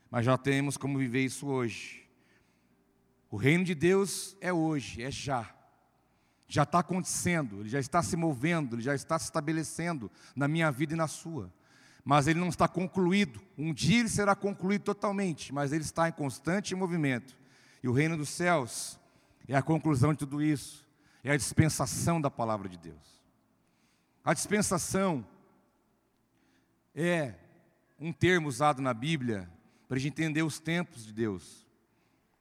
mas já temos como viver isso hoje. O reino de Deus é hoje, é já já está acontecendo, ele já está se movendo, ele já está se estabelecendo na minha vida e na sua. Mas ele não está concluído. Um dia ele será concluído totalmente, mas ele está em constante movimento. E o reino dos céus é a conclusão de tudo isso, é a dispensação da palavra de Deus. A dispensação é um termo usado na Bíblia para a gente entender os tempos de Deus.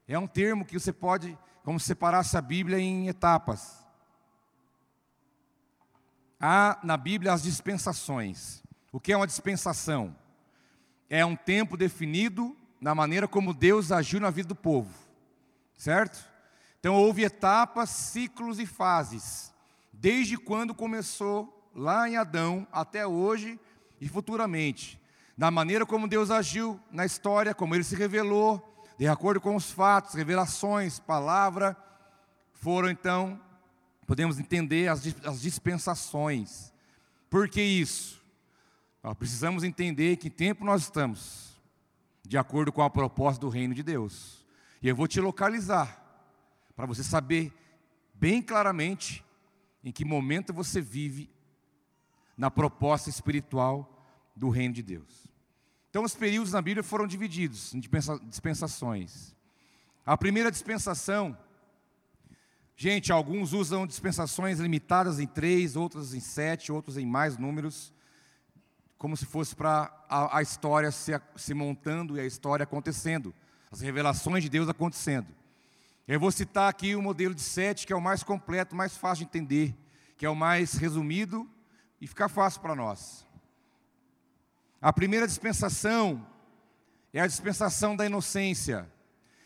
É um termo que você pode, como se separasse a Bíblia em etapas. Há na Bíblia as dispensações. O que é uma dispensação? É um tempo definido na maneira como Deus agiu na vida do povo, certo? Então houve etapas, ciclos e fases, desde quando começou lá em Adão até hoje e futuramente, na maneira como Deus agiu na história, como ele se revelou, de acordo com os fatos, revelações, palavra, foram então podemos entender as, as dispensações. Por que isso? Nós precisamos entender que tempo nós estamos, de acordo com a proposta do reino de Deus. E eu vou te localizar, para você saber bem claramente em que momento você vive na proposta espiritual do reino de Deus. Então, os períodos na Bíblia foram divididos em dispensações. A primeira dispensação Gente, alguns usam dispensações limitadas em três, outros em sete, outros em mais números, como se fosse para a, a, história se, se montando e a história acontecendo, as revelações de Deus acontecendo. Eu vou citar aqui o modelo de sete, que é o mais completo, mais fácil de entender, que é o mais resumido e fica fácil para nós. A primeira dispensação é a dispensação da inocência.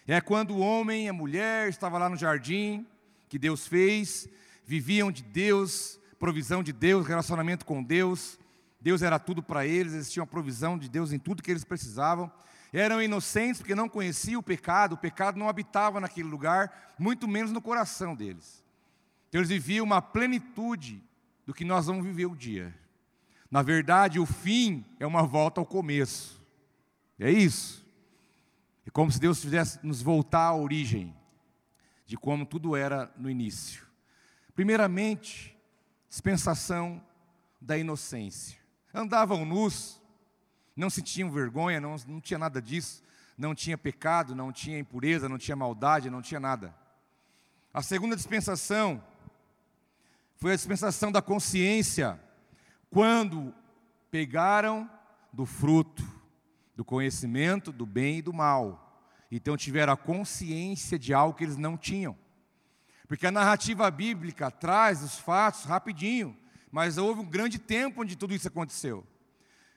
É quando o homem e a mulher estavam lá no jardim, que Deus fez, viviam de Deus, provisão de Deus, relacionamento com Deus. Deus era tudo para eles, eles tinham a provisão de Deus em tudo que eles precisavam. Eram inocentes porque não conheciam o pecado, o pecado não habitava naquele lugar, muito menos no coração deles. Então eles viviam uma plenitude do que nós vamos viver o dia. Na verdade, o fim é uma volta ao começo. É isso. É como se Deus fizesse nos voltar à origem de como tudo era no início. Primeiramente, dispensação da inocência. Andavam nus, não sentiam vergonha, não, não tinha nada disso, não tinha pecado, não tinha impureza, não tinha maldade, não tinha nada. A segunda dispensação foi a dispensação da consciência, quando pegaram do fruto, do conhecimento do bem e do mal então tiveram a consciência de algo que eles não tinham. Porque a narrativa bíblica traz os fatos rapidinho, mas houve um grande tempo onde tudo isso aconteceu.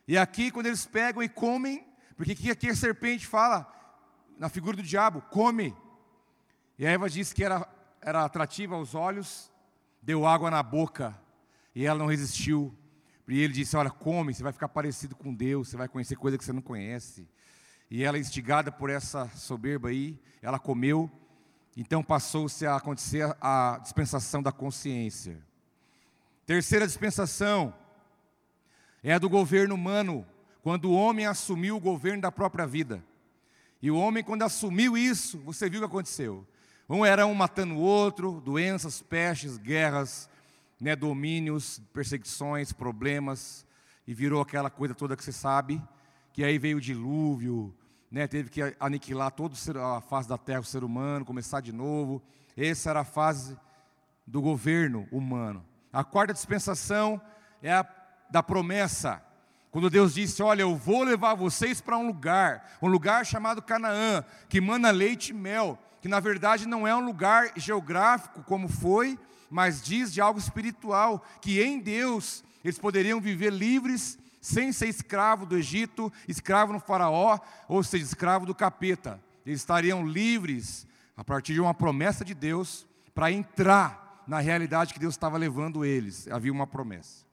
E aqui, quando eles pegam e comem, porque aqui a serpente fala, na figura do diabo, come. E a Eva disse que era, era atrativa aos olhos, deu água na boca, e ela não resistiu. E ele disse: Olha, come, você vai ficar parecido com Deus, você vai conhecer coisa que você não conhece. E ela, instigada por essa soberba aí, ela comeu. Então passou-se a acontecer a dispensação da consciência. Terceira dispensação é a do governo humano, quando o homem assumiu o governo da própria vida. E o homem, quando assumiu isso, você viu o que aconteceu. Um era um matando o outro, doenças, pestes, guerras, né, domínios, perseguições, problemas, e virou aquela coisa toda que você sabe que aí veio o dilúvio, né, teve que aniquilar toda a face da terra, o ser humano, começar de novo. Essa era a fase do governo humano. A quarta dispensação é a da promessa. Quando Deus disse: Olha, eu vou levar vocês para um lugar, um lugar chamado Canaã, que mana leite e mel, que na verdade não é um lugar geográfico como foi, mas diz de algo espiritual, que em Deus eles poderiam viver livres sem ser escravo do Egito, escravo no Faraó, ou seja, escravo do capeta. Eles estariam livres a partir de uma promessa de Deus para entrar na realidade que Deus estava levando eles. Havia uma promessa.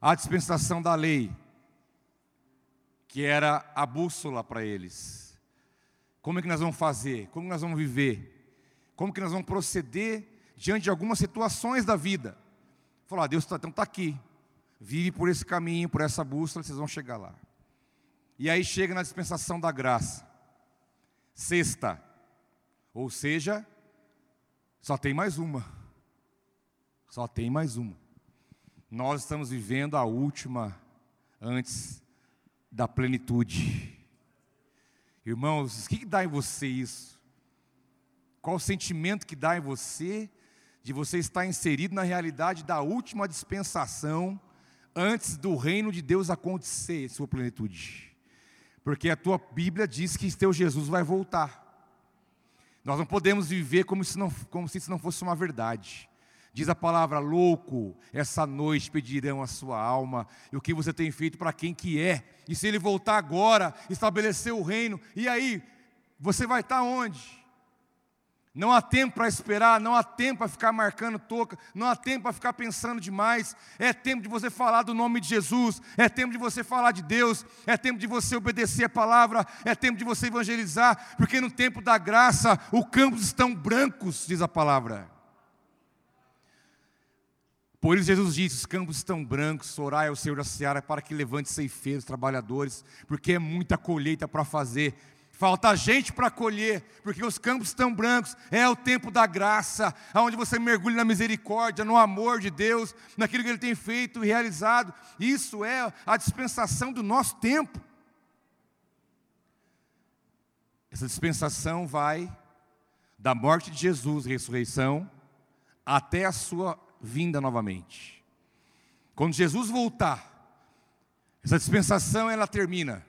A dispensação da lei. que era a bússola para eles. Como é que nós vamos fazer? Como nós vamos viver? Como que nós vamos proceder diante de algumas situações da vida? Falar, ah, Deus está então tá aqui. Vive por esse caminho, por essa bússola, vocês vão chegar lá. E aí chega na dispensação da graça. Sexta. Ou seja, só tem mais uma. Só tem mais uma. Nós estamos vivendo a última antes da plenitude. Irmãos, o que, dá em você isso? Qual o sentimento que dá em você de você estar inserido na realidade da última dispensação antes do reino de Deus acontecer em sua plenitude? Porque a tua Bíblia diz que teu Jesus vai voltar. Nós não podemos viver como se, não, como se isso não fosse uma verdade. Diz a palavra, louco, essa noite pedirão a sua alma, e o que você tem feito para quem que é, e se ele voltar agora, estabelecer o reino, e aí, você vai estar onde? Não há tempo para esperar, não há tempo para ficar marcando toca, não há tempo para ficar pensando demais. É tempo de você falar do nome de Jesus, é tempo de você falar de Deus, é tempo de você obedecer a palavra, é tempo de você evangelizar, porque no tempo da graça, os campos estão brancos, diz a palavra. Por isso Jesus disse: os campos estão brancos, orai ao Senhor da Seara para que levante ceifeiros, trabalhadores, porque é muita colheita para fazer. Falta gente para colher, porque os campos estão brancos. É o tempo da graça, onde você mergulha na misericórdia, no amor de Deus, naquilo que Ele tem feito e realizado. Isso é a dispensação do nosso tempo. Essa dispensação vai da morte de Jesus, ressurreição, até a sua vinda novamente. Quando Jesus voltar, essa dispensação ela termina.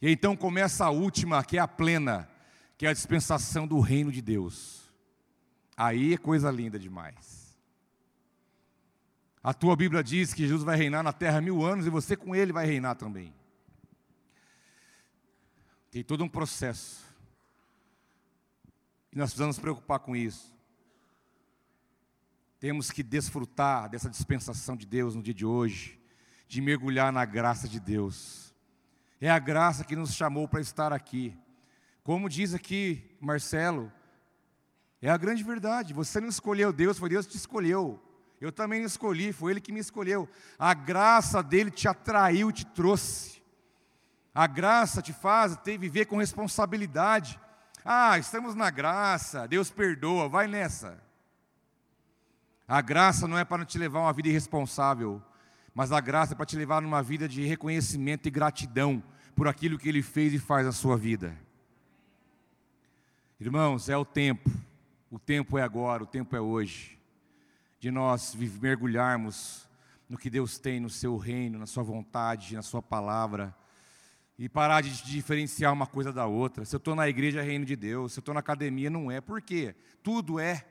E então começa a última, que é a plena, que é a dispensação do reino de Deus. Aí é coisa linda demais. A tua Bíblia diz que Jesus vai reinar na terra mil anos e você com ele vai reinar também. Tem todo um processo. E nós precisamos nos preocupar com isso. Temos que desfrutar dessa dispensação de Deus no dia de hoje, de mergulhar na graça de Deus. É a graça que nos chamou para estar aqui. Como diz aqui Marcelo, é a grande verdade. Você não escolheu Deus, foi Deus que te escolheu. Eu também não escolhi, foi Ele que me escolheu. A graça dele te atraiu, te trouxe. A graça te faz ter, viver com responsabilidade. Ah, estamos na graça, Deus perdoa, vai nessa. A graça não é para te levar uma vida irresponsável, mas a graça é para te levar numa vida de reconhecimento e gratidão por aquilo que Ele fez e faz na sua vida. Irmãos, é o tempo, o tempo é agora, o tempo é hoje, de nós mergulharmos no que Deus tem no seu reino, na sua vontade, na sua palavra, e parar de diferenciar uma coisa da outra. Se eu estou na igreja, é reino de Deus, se eu estou na academia, não é. Por quê? Tudo é.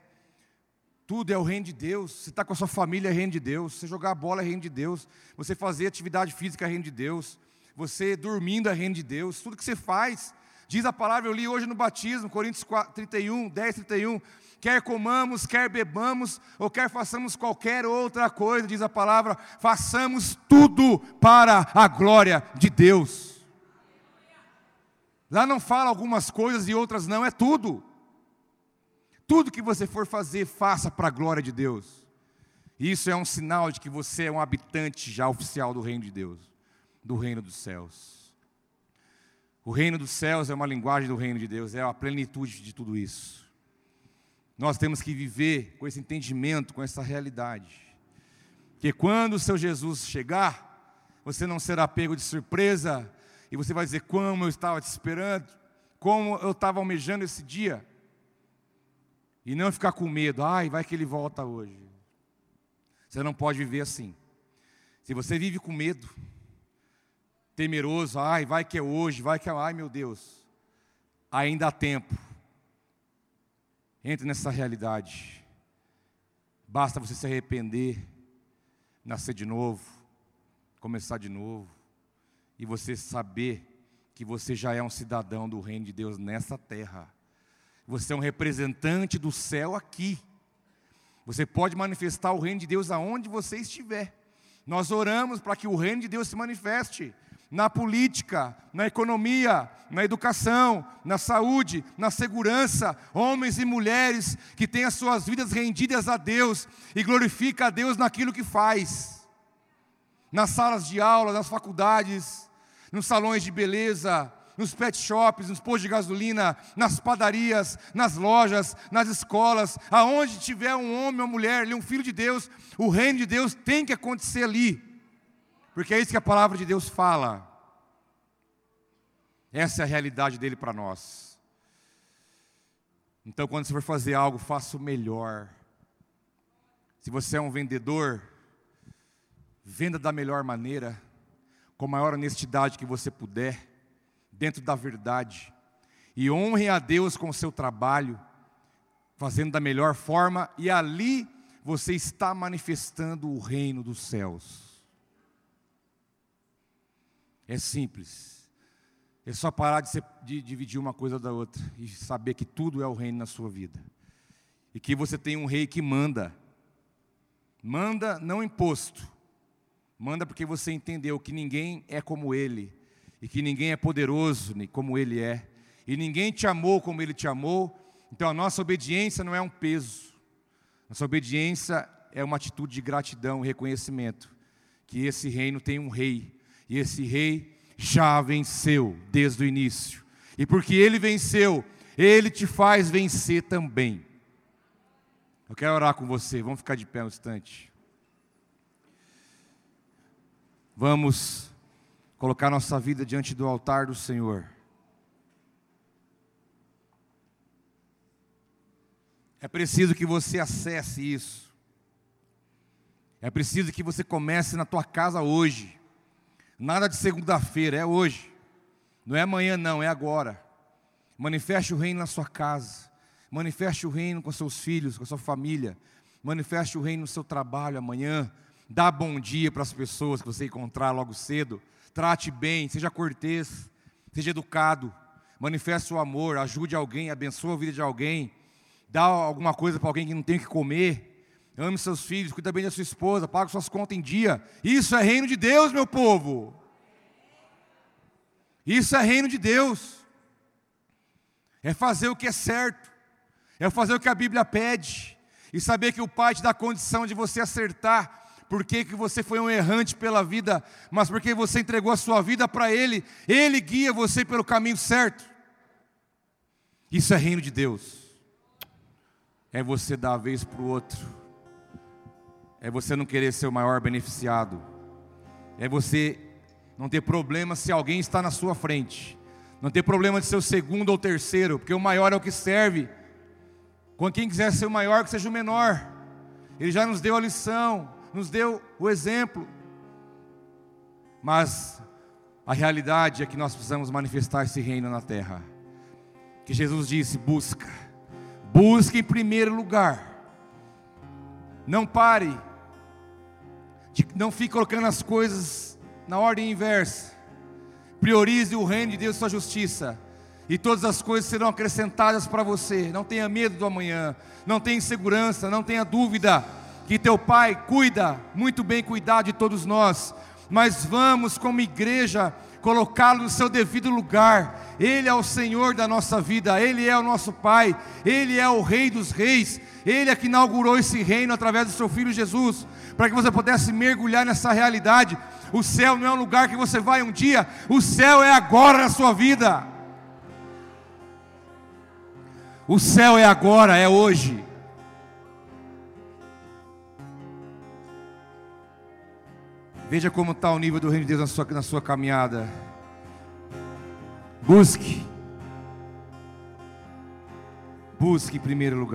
Tudo é o reino de Deus. Você está com a sua família, é reino de Deus. Você jogar bola, é reino de Deus. Você fazer atividade física, é reino de Deus. Você dormindo, é reino de Deus. Tudo que você faz, diz a palavra, eu li hoje no batismo, Coríntios 4, 31, 10, 31. Quer comamos, quer bebamos, ou quer façamos qualquer outra coisa, diz a palavra, façamos tudo para a glória de Deus. Lá não fala algumas coisas e outras não, é tudo. Tudo que você for fazer, faça para a glória de Deus. Isso é um sinal de que você é um habitante já oficial do reino de Deus, do reino dos céus. O reino dos céus é uma linguagem do reino de Deus, é a plenitude de tudo isso. Nós temos que viver com esse entendimento, com essa realidade. Que quando o seu Jesus chegar, você não será pego de surpresa e você vai dizer: Como eu estava te esperando, como eu estava almejando esse dia. E não ficar com medo, ai, vai que ele volta hoje. Você não pode viver assim. Se você vive com medo, temeroso, ai, vai que é hoje, vai que é, ai meu Deus, ainda há tempo. Entre nessa realidade. Basta você se arrepender, nascer de novo, começar de novo, e você saber que você já é um cidadão do reino de Deus nessa terra. Você é um representante do céu aqui. Você pode manifestar o reino de Deus aonde você estiver. Nós oramos para que o reino de Deus se manifeste. na política, na economia, na educação, na saúde, na segurança, homens e mulheres que têm as suas vidas rendidas a Deus e glorifica a Deus naquilo que faz. Nas salas de aula, nas faculdades, nos salões de beleza, nos pet shops, nos postos de gasolina, nas padarias, nas lojas, nas escolas, aonde tiver um homem ou mulher, um filho de Deus, o reino de Deus tem que acontecer ali, porque é isso que a palavra de Deus fala. Essa é a realidade dele para nós. Então, quando você for fazer algo, faça o melhor. Se você é um vendedor, venda da melhor maneira, com a maior honestidade que você puder dentro da verdade. E honre a Deus com o seu trabalho, fazendo da melhor forma, e ali você está manifestando o reino dos céus. É simples. É só parar de, ser, de, dividir uma coisa da outra e saber que tudo é o reino na sua vida. E que você tem um rei que manda. Manda não imposto. Manda porque você entendeu que ninguém é como ele e que ninguém é poderoso como Ele é, e ninguém te amou como Ele te amou, então a nossa obediência não é um peso, nossa obediência é uma atitude de gratidão e reconhecimento, que esse reino tem um rei, e esse rei já venceu desde o início, e porque ele venceu, ele te faz vencer também. Eu quero orar com você, vamos ficar de pé um instante. Vamos colocar nossa vida diante do altar do Senhor. É preciso que você acesse isso. É preciso que você comece na tua casa hoje. Nada de segunda-feira, é hoje. Não é amanhã não, é agora. Manifeste o reino na sua casa. Manifeste o reino com seus filhos, com a sua família. Manifeste o reino no seu trabalho amanhã. Dá bom dia para as pessoas que você encontrar logo cedo trate bem, seja cortês, seja educado, manifeste o amor, ajude alguém, abençoe a vida de alguém, dá alguma coisa para alguém que não tem o que comer, ame seus filhos, cuida bem da sua esposa, pague suas contas em dia. Isso é reino de Deus, meu povo. Isso é reino de Deus. É fazer o que é certo, é fazer o que a Bíblia pede, e saber que o Pai te dá condição de você acertar porque que você foi um errante pela vida, mas porque você entregou a sua vida para Ele, Ele guia você pelo caminho certo. Isso é reino de Deus. É você dar a vez para o outro. É você não querer ser o maior beneficiado. É você não ter problema se alguém está na sua frente. Não ter problema de ser o segundo ou terceiro, porque o maior é o que serve. Quando quem quiser ser o maior, que seja o menor. Ele já nos deu a lição nos deu o exemplo. Mas a realidade é que nós precisamos manifestar esse reino na terra. Que Jesus disse: busca, busque em primeiro lugar. Não pare, de, não fique colocando as coisas na ordem inversa. Priorize o reino de Deus e sua justiça. E todas as coisas serão acrescentadas para você. Não tenha medo do amanhã. Não tenha insegurança. Não tenha dúvida que teu Pai cuida, muito bem cuidado de todos nós, mas vamos, como igreja, colocá-lo no seu devido lugar. Ele é o Senhor da nossa vida, Ele é o nosso Pai, Ele é o Rei dos Reis, Ele é que inaugurou esse reino através do seu Filho Jesus, para que você pudesse mergulhar nessa realidade. O céu não é um lugar que você vai um dia, o céu é agora na sua vida. O céu é agora, é hoje. Veja como está o nível do reino de Deus na sua, na sua caminhada. Busque. Busque em primeiro lugar.